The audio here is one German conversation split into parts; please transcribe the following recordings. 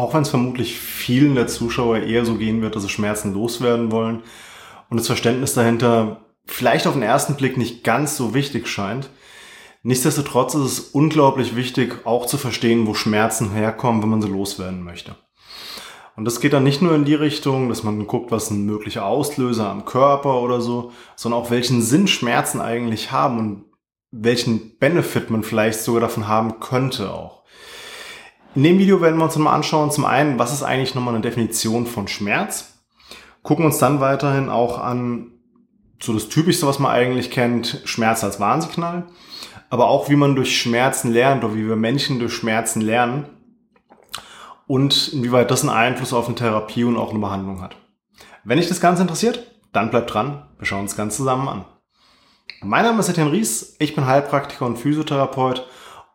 Auch wenn es vermutlich vielen der Zuschauer eher so gehen wird, dass sie Schmerzen loswerden wollen und das Verständnis dahinter vielleicht auf den ersten Blick nicht ganz so wichtig scheint. Nichtsdestotrotz ist es unglaublich wichtig, auch zu verstehen, wo Schmerzen herkommen, wenn man sie loswerden möchte. Und das geht dann nicht nur in die Richtung, dass man guckt, was ein möglicher Auslöser am Körper oder so, sondern auch welchen Sinn Schmerzen eigentlich haben und welchen Benefit man vielleicht sogar davon haben könnte auch. In dem Video werden wir uns mal anschauen, zum einen, was ist eigentlich nochmal eine Definition von Schmerz? Gucken uns dann weiterhin auch an, so das Typischste, was man eigentlich kennt, Schmerz als Warnsignal, aber auch wie man durch Schmerzen lernt oder wie wir Menschen durch Schmerzen lernen und inwieweit das einen Einfluss auf eine Therapie und auch eine Behandlung hat. Wenn dich das Ganze interessiert, dann bleib dran, wir schauen uns ganz zusammen an. Mein Name ist Etienne Ries, ich bin Heilpraktiker und Physiotherapeut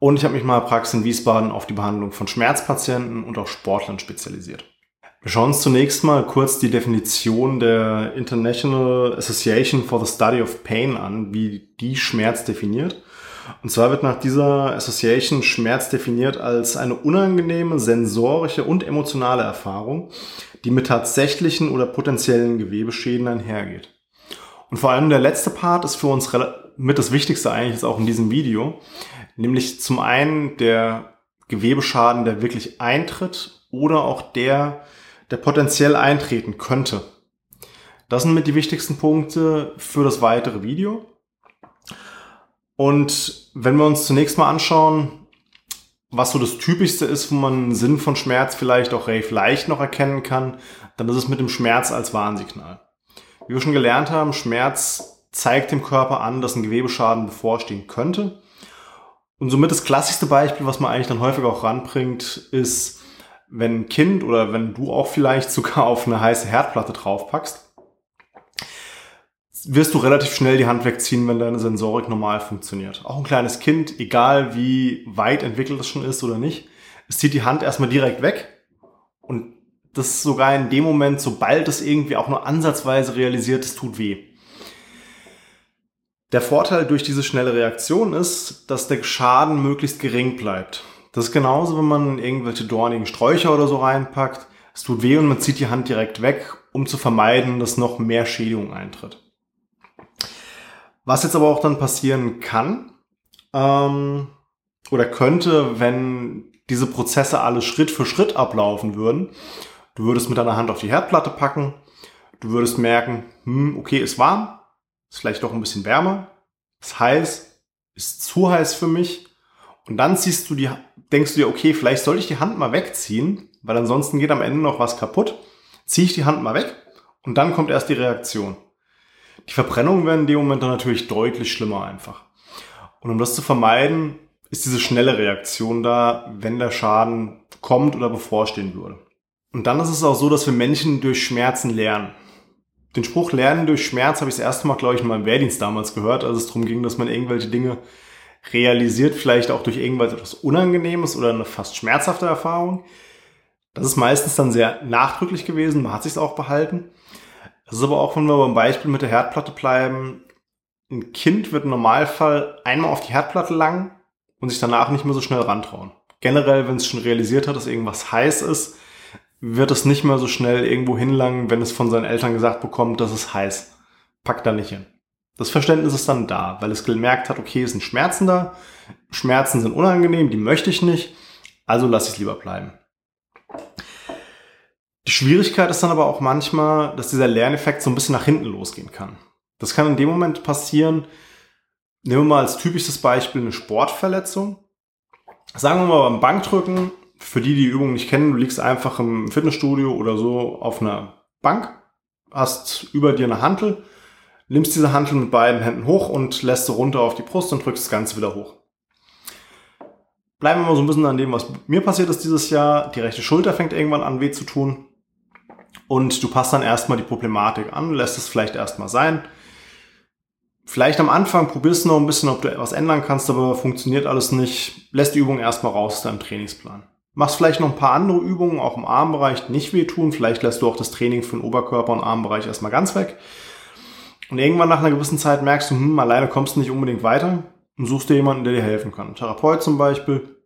und ich habe mich mal Praxis in Wiesbaden auf die Behandlung von Schmerzpatienten und auch Sportlern spezialisiert. Wir schauen uns zunächst mal kurz die Definition der International Association for the Study of Pain an, wie die Schmerz definiert. Und zwar wird nach dieser Association Schmerz definiert als eine unangenehme sensorische und emotionale Erfahrung, die mit tatsächlichen oder potenziellen Gewebeschäden einhergeht. Und vor allem der letzte Part ist für uns mit das Wichtigste eigentlich jetzt auch in diesem Video, nämlich zum einen der Gewebeschaden, der wirklich eintritt oder auch der, der potenziell eintreten könnte. Das sind mit die wichtigsten Punkte für das weitere Video. Und wenn wir uns zunächst mal anschauen, was so das Typischste ist, wo man Sinn von Schmerz vielleicht auch relativ leicht noch erkennen kann, dann ist es mit dem Schmerz als Warnsignal. Wie wir schon gelernt haben, Schmerz zeigt dem Körper an, dass ein Gewebeschaden bevorstehen könnte. Und somit das klassischste Beispiel, was man eigentlich dann häufig auch ranbringt, ist, wenn ein Kind oder wenn du auch vielleicht sogar auf eine heiße Herdplatte draufpackst, wirst du relativ schnell die Hand wegziehen, wenn deine Sensorik normal funktioniert. Auch ein kleines Kind, egal wie weit entwickelt es schon ist oder nicht, es zieht die Hand erstmal direkt weg und das sogar in dem Moment, sobald es irgendwie auch nur ansatzweise realisiert, es tut weh. Der Vorteil durch diese schnelle Reaktion ist, dass der Schaden möglichst gering bleibt. Das ist genauso, wenn man irgendwelche dornigen Sträucher oder so reinpackt. Es tut weh und man zieht die Hand direkt weg, um zu vermeiden, dass noch mehr Schädigung eintritt. Was jetzt aber auch dann passieren kann ähm, oder könnte, wenn diese Prozesse alle Schritt für Schritt ablaufen würden, Du würdest mit deiner Hand auf die Herdplatte packen. Du würdest merken, hm, okay, ist warm, ist vielleicht doch ein bisschen wärmer, ist heiß, ist zu heiß für mich. Und dann siehst du die, denkst du dir, okay, vielleicht soll ich die Hand mal wegziehen, weil ansonsten geht am Ende noch was kaputt. Ziehe ich die Hand mal weg und dann kommt erst die Reaktion. Die Verbrennungen werden in dem Moment dann natürlich deutlich schlimmer einfach. Und um das zu vermeiden, ist diese schnelle Reaktion da, wenn der Schaden kommt oder bevorstehen würde. Und dann ist es auch so, dass wir Menschen durch Schmerzen lernen. Den Spruch Lernen durch Schmerz habe ich das erste Mal, glaube ich, in meinem Wehrdienst damals gehört, als es darum ging, dass man irgendwelche Dinge realisiert, vielleicht auch durch irgendwas etwas Unangenehmes oder eine fast schmerzhafte Erfahrung. Das ist meistens dann sehr nachdrücklich gewesen, man hat sich auch behalten. Das ist aber auch, wenn wir beim Beispiel mit der Herdplatte bleiben, ein Kind wird im Normalfall einmal auf die Herdplatte lang und sich danach nicht mehr so schnell rantrauen. Generell, wenn es schon realisiert hat, dass irgendwas heiß ist, wird es nicht mehr so schnell irgendwo hinlangen, wenn es von seinen Eltern gesagt bekommt, dass es heiß. Packt da nicht hin. Das Verständnis ist dann da, weil es gemerkt hat, okay, es sind Schmerzen da, Schmerzen sind unangenehm, die möchte ich nicht, also lasse ich es lieber bleiben. Die Schwierigkeit ist dann aber auch manchmal, dass dieser Lerneffekt so ein bisschen nach hinten losgehen kann. Das kann in dem Moment passieren, nehmen wir mal als typisches Beispiel eine Sportverletzung. Sagen wir mal beim Bankdrücken für die, die Übung nicht kennen, du liegst einfach im Fitnessstudio oder so auf einer Bank, hast über dir eine Hantel, nimmst diese Hantel mit beiden Händen hoch und lässt sie runter auf die Brust und drückst das Ganze wieder hoch. Bleiben wir mal so ein bisschen an dem, was mir passiert ist dieses Jahr. Die rechte Schulter fängt irgendwann an weh zu tun. Und du passt dann erstmal die Problematik an, lässt es vielleicht erstmal sein. Vielleicht am Anfang probierst du noch ein bisschen, ob du etwas ändern kannst, aber funktioniert alles nicht. Lässt die Übung erstmal raus aus deinem Trainingsplan. Machst vielleicht noch ein paar andere Übungen, auch im Armbereich, nicht wehtun. Vielleicht lässt du auch das Training für den Oberkörper und Armbereich erstmal ganz weg. Und irgendwann nach einer gewissen Zeit merkst du, hm, alleine kommst du nicht unbedingt weiter und suchst dir jemanden, der dir helfen kann. Ein Therapeut zum Beispiel.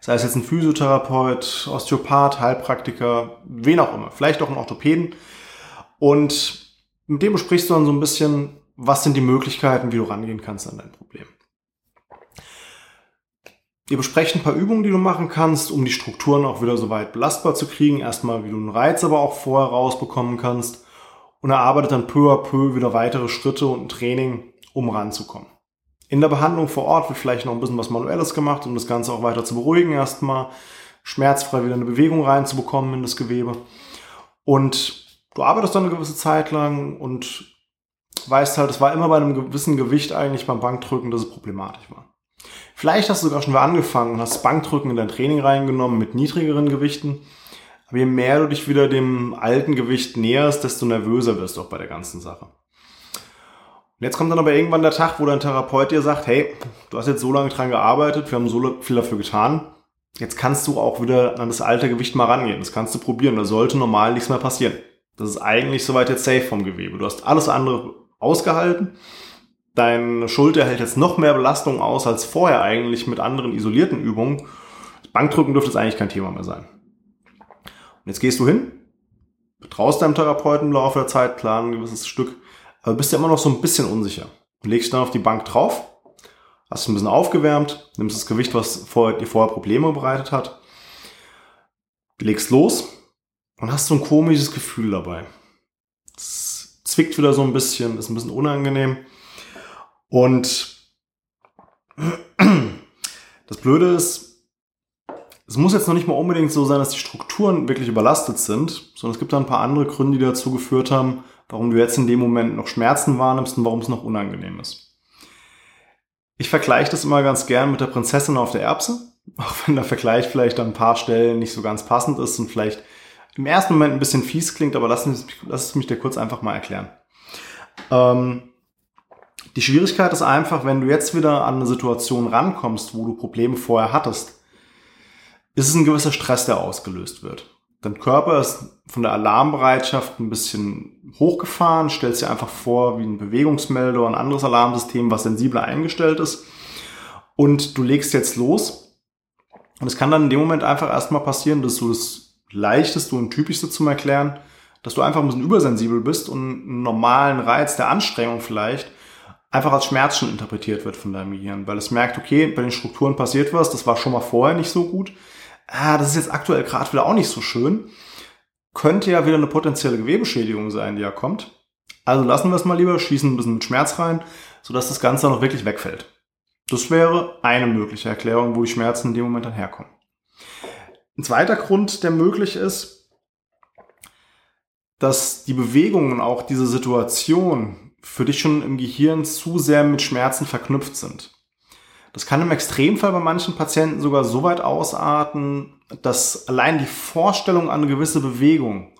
Sei es jetzt ein Physiotherapeut, Osteopath, Heilpraktiker, wen auch immer, vielleicht auch ein Orthopäden. Und mit dem besprichst du dann so ein bisschen, was sind die Möglichkeiten, wie du rangehen kannst an dein Problem. Ihr besprecht ein paar Übungen, die du machen kannst, um die Strukturen auch wieder so weit belastbar zu kriegen. Erstmal, wie du einen Reiz aber auch vorher rausbekommen kannst. Und erarbeitet dann peu à peu wieder weitere Schritte und ein Training, um ranzukommen. In der Behandlung vor Ort wird vielleicht noch ein bisschen was Manuelles gemacht, um das Ganze auch weiter zu beruhigen erstmal. Schmerzfrei wieder eine Bewegung reinzubekommen in das Gewebe. Und du arbeitest dann eine gewisse Zeit lang und weißt halt, es war immer bei einem gewissen Gewicht eigentlich beim Bankdrücken, dass es problematisch war. Vielleicht hast du sogar schon mal angefangen und hast Bankdrücken in dein Training reingenommen mit niedrigeren Gewichten. Aber je mehr du dich wieder dem alten Gewicht näherst, desto nervöser wirst du auch bei der ganzen Sache. Und jetzt kommt dann aber irgendwann der Tag, wo dein Therapeut dir sagt, hey, du hast jetzt so lange dran gearbeitet, wir haben so viel dafür getan. Jetzt kannst du auch wieder an das alte Gewicht mal rangehen. Das kannst du probieren. Da sollte normal nichts mehr passieren. Das ist eigentlich soweit jetzt safe vom Gewebe. Du hast alles andere ausgehalten Deine Schulter hält jetzt noch mehr Belastung aus als vorher eigentlich mit anderen isolierten Übungen. Bankdrücken dürfte jetzt eigentlich kein Thema mehr sein. Und jetzt gehst du hin, betraust deinem Therapeuten im Laufe der Zeit, plan ein gewisses Stück, aber bist ja immer noch so ein bisschen unsicher. Du legst dann auf die Bank drauf, hast ein bisschen aufgewärmt, nimmst das Gewicht, was vorher, dir vorher Probleme bereitet hat, legst los und hast so ein komisches Gefühl dabei. Es zwickt wieder so ein bisschen, ist ein bisschen unangenehm. Und das Blöde ist, es muss jetzt noch nicht mal unbedingt so sein, dass die Strukturen wirklich überlastet sind, sondern es gibt da ein paar andere Gründe, die dazu geführt haben, warum du jetzt in dem Moment noch Schmerzen wahrnimmst und warum es noch unangenehm ist. Ich vergleiche das immer ganz gern mit der Prinzessin auf der Erbse, auch wenn der Vergleich vielleicht an ein paar Stellen nicht so ganz passend ist und vielleicht im ersten Moment ein bisschen fies klingt, aber lass, mich, lass es mich dir kurz einfach mal erklären. Ähm, die Schwierigkeit ist einfach, wenn du jetzt wieder an eine Situation rankommst, wo du Probleme vorher hattest, ist es ein gewisser Stress, der ausgelöst wird. Dein Körper ist von der Alarmbereitschaft ein bisschen hochgefahren, stellst dir einfach vor wie ein Bewegungsmelder, ein anderes Alarmsystem, was sensibler eingestellt ist. Und du legst jetzt los. Und es kann dann in dem Moment einfach erstmal passieren, dass du das leichteste und typischste zum Erklären, dass du einfach ein bisschen übersensibel bist und einen normalen Reiz der Anstrengung vielleicht einfach als Schmerz schon interpretiert wird von deinem Gehirn, weil es merkt, okay, bei den Strukturen passiert was, das war schon mal vorher nicht so gut. Ah, das ist jetzt aktuell gerade wieder auch nicht so schön. Könnte ja wieder eine potenzielle Gewebeschädigung sein, die ja kommt. Also lassen wir es mal lieber, schießen ein bisschen mit Schmerz rein, sodass das Ganze noch wirklich wegfällt. Das wäre eine mögliche Erklärung, wo die Schmerzen in dem Moment dann herkommen. Ein zweiter Grund, der möglich ist, dass die Bewegungen auch diese Situation für dich schon im Gehirn zu sehr mit Schmerzen verknüpft sind. Das kann im Extremfall bei manchen Patienten sogar so weit ausarten, dass allein die Vorstellung an eine gewisse Bewegung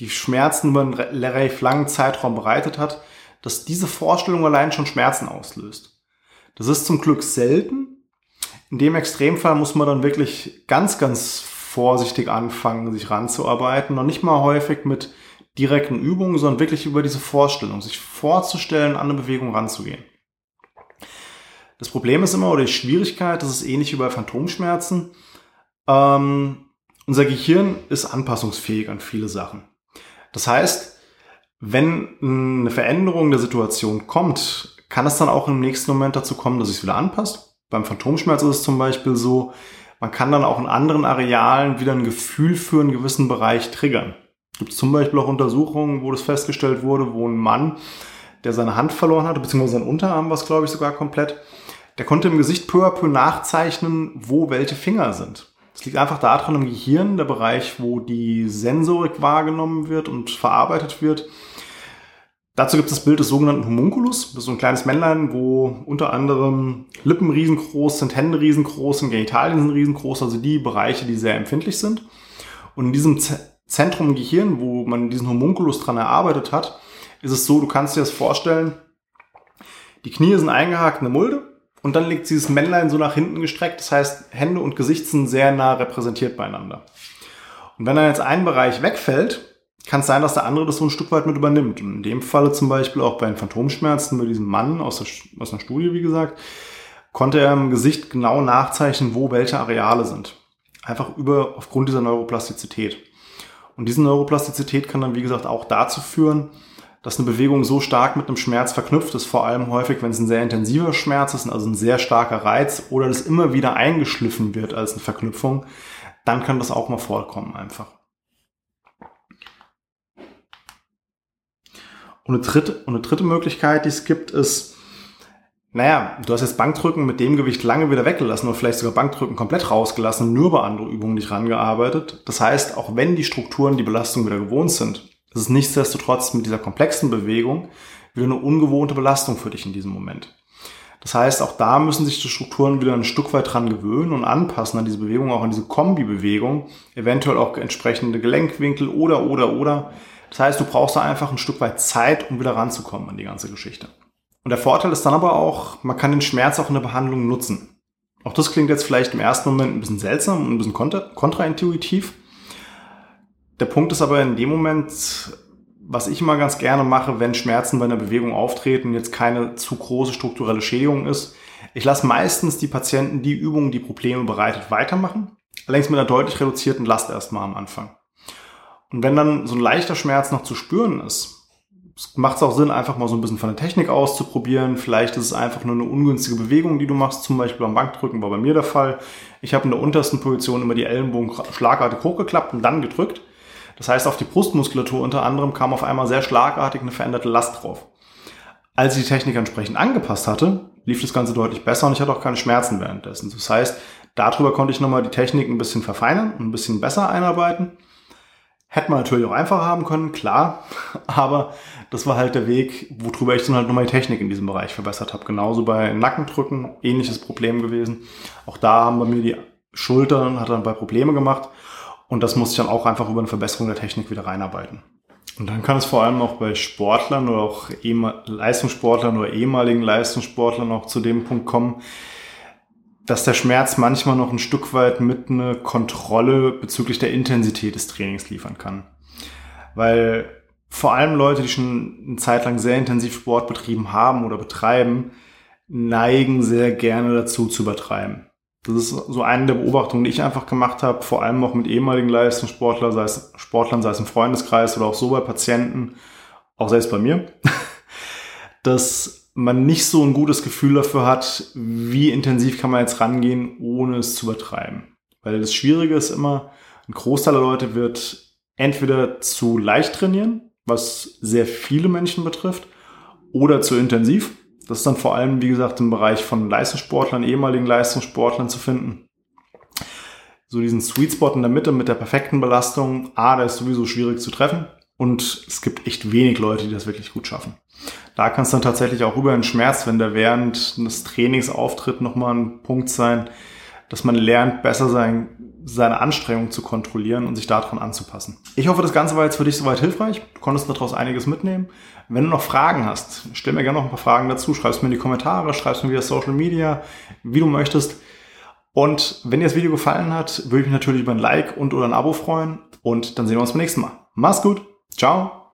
die Schmerzen über einen relativ langen Zeitraum bereitet hat, dass diese Vorstellung allein schon Schmerzen auslöst. Das ist zum Glück selten. In dem Extremfall muss man dann wirklich ganz, ganz vorsichtig anfangen, sich ranzuarbeiten und nicht mal häufig mit direkten Übungen, sondern wirklich über diese Vorstellung, sich vorzustellen, an eine Bewegung ranzugehen. Das Problem ist immer, oder die Schwierigkeit, das ist ähnlich wie bei Phantomschmerzen, ähm, unser Gehirn ist anpassungsfähig an viele Sachen. Das heißt, wenn eine Veränderung der Situation kommt, kann es dann auch im nächsten Moment dazu kommen, dass es wieder anpasst. Beim Phantomschmerz ist es zum Beispiel so, man kann dann auch in anderen Arealen wieder ein Gefühl für einen gewissen Bereich triggern gibt zum Beispiel auch Untersuchungen, wo das festgestellt wurde, wo ein Mann, der seine Hand verloren hatte, beziehungsweise seinen Unterarm was glaube ich sogar komplett, der konnte im Gesicht peu à peu nachzeichnen, wo welche Finger sind. Das liegt einfach daran im Gehirn, der Bereich, wo die Sensorik wahrgenommen wird und verarbeitet wird. Dazu gibt es das Bild des sogenannten Homunculus. Das ist so ein kleines Männlein, wo unter anderem Lippen riesengroß sind, Hände riesengroß sind, Genitalien sind riesengroß, also die Bereiche, die sehr empfindlich sind. Und in diesem Zentrum im Gehirn, wo man diesen Homunculus dran erarbeitet hat, ist es so, du kannst dir das vorstellen, die Knie sind eingehakt in eine Mulde und dann liegt dieses Männlein so nach hinten gestreckt. Das heißt, Hände und Gesicht sind sehr nah repräsentiert beieinander. Und wenn dann jetzt ein Bereich wegfällt, kann es sein, dass der andere das so ein Stück weit mit übernimmt. Und in dem Falle zum Beispiel auch bei den Phantomschmerzen bei diesem Mann aus, der, aus einer Studie, wie gesagt, konnte er im Gesicht genau nachzeichnen, wo welche Areale sind. Einfach über, aufgrund dieser Neuroplastizität. Und diese Neuroplastizität kann dann, wie gesagt, auch dazu führen, dass eine Bewegung so stark mit einem Schmerz verknüpft ist, vor allem häufig, wenn es ein sehr intensiver Schmerz ist, also ein sehr starker Reiz oder das immer wieder eingeschliffen wird als eine Verknüpfung, dann kann das auch mal vorkommen einfach. Und eine dritte, und eine dritte Möglichkeit, die es gibt, ist, naja, du hast jetzt Bankdrücken mit dem Gewicht lange wieder weggelassen oder vielleicht sogar Bankdrücken komplett rausgelassen und nur bei andere Übungen nicht rangearbeitet. Das heißt, auch wenn die Strukturen die Belastung wieder gewohnt sind, ist es nichtsdestotrotz mit dieser komplexen Bewegung wieder eine ungewohnte Belastung für dich in diesem Moment. Das heißt, auch da müssen sich die Strukturen wieder ein Stück weit dran gewöhnen und anpassen an diese Bewegung, auch an diese Kombi-Bewegung, eventuell auch entsprechende Gelenkwinkel oder, oder, oder. Das heißt, du brauchst da einfach ein Stück weit Zeit, um wieder ranzukommen an die ganze Geschichte. Und der Vorteil ist dann aber auch, man kann den Schmerz auch in der Behandlung nutzen. Auch das klingt jetzt vielleicht im ersten Moment ein bisschen seltsam und ein bisschen kontra kontraintuitiv. Der Punkt ist aber in dem Moment, was ich immer ganz gerne mache, wenn Schmerzen bei einer Bewegung auftreten, jetzt keine zu große strukturelle Schädigung ist. Ich lasse meistens die Patienten die Übungen, die Probleme bereitet, weitermachen. Allerdings mit einer deutlich reduzierten Last erstmal am Anfang. Und wenn dann so ein leichter Schmerz noch zu spüren ist, macht es auch Sinn, einfach mal so ein bisschen von der Technik auszuprobieren. Vielleicht ist es einfach nur eine ungünstige Bewegung, die du machst, zum Beispiel beim Bankdrücken war bei mir der Fall. Ich habe in der untersten Position immer die Ellenbogen schlagartig hochgeklappt und dann gedrückt. Das heißt, auf die Brustmuskulatur unter anderem kam auf einmal sehr schlagartig eine veränderte Last drauf. Als ich die Technik entsprechend angepasst hatte, lief das Ganze deutlich besser und ich hatte auch keine Schmerzen währenddessen. Das heißt, darüber konnte ich nochmal die Technik ein bisschen verfeinern und ein bisschen besser einarbeiten. Hätte man natürlich auch einfacher haben können, klar, aber das war halt der Weg, worüber ich dann halt nochmal die Technik in diesem Bereich verbessert habe. Genauso bei Nackendrücken, ähnliches Problem gewesen. Auch da haben bei mir die Schultern, hat dann bei Probleme gemacht und das musste ich dann auch einfach über eine Verbesserung der Technik wieder reinarbeiten. Und dann kann es vor allem auch bei Sportlern oder auch Leistungssportlern oder ehemaligen Leistungssportlern auch zu dem Punkt kommen, dass der Schmerz manchmal noch ein Stück weit mit eine Kontrolle bezüglich der Intensität des Trainings liefern kann. Weil vor allem Leute, die schon eine Zeit lang sehr intensiv Sport betrieben haben oder betreiben, neigen sehr gerne dazu zu übertreiben. Das ist so eine der Beobachtungen, die ich einfach gemacht habe, vor allem auch mit ehemaligen Leistungssportlern, sei es Sportlern, sei es im Freundeskreis oder auch so bei Patienten, auch selbst bei mir, dass man nicht so ein gutes Gefühl dafür hat, wie intensiv kann man jetzt rangehen, ohne es zu übertreiben. Weil das Schwierige ist immer, ein Großteil der Leute wird entweder zu leicht trainieren, was sehr viele Menschen betrifft, oder zu intensiv. Das ist dann vor allem, wie gesagt, im Bereich von Leistungssportlern, ehemaligen Leistungssportlern zu finden. So diesen Sweet Spot in der Mitte mit der perfekten Belastung, A, der ist sowieso schwierig zu treffen und es gibt echt wenig Leute, die das wirklich gut schaffen. Da kann es dann tatsächlich auch über den Schmerz, wenn der während des Trainings auftritt, nochmal ein Punkt sein, dass man lernt, besser sein, seine Anstrengung zu kontrollieren und sich daran anzupassen. Ich hoffe, das Ganze war jetzt für dich soweit hilfreich. Du konntest daraus einiges mitnehmen. Wenn du noch Fragen hast, stell mir gerne noch ein paar Fragen dazu. Schreib es mir in die Kommentare, schreib es mir via Social Media, wie du möchtest. Und wenn dir das Video gefallen hat, würde ich mich natürlich über ein Like und oder ein Abo freuen. Und dann sehen wir uns beim nächsten Mal. Mach's gut. Ciao.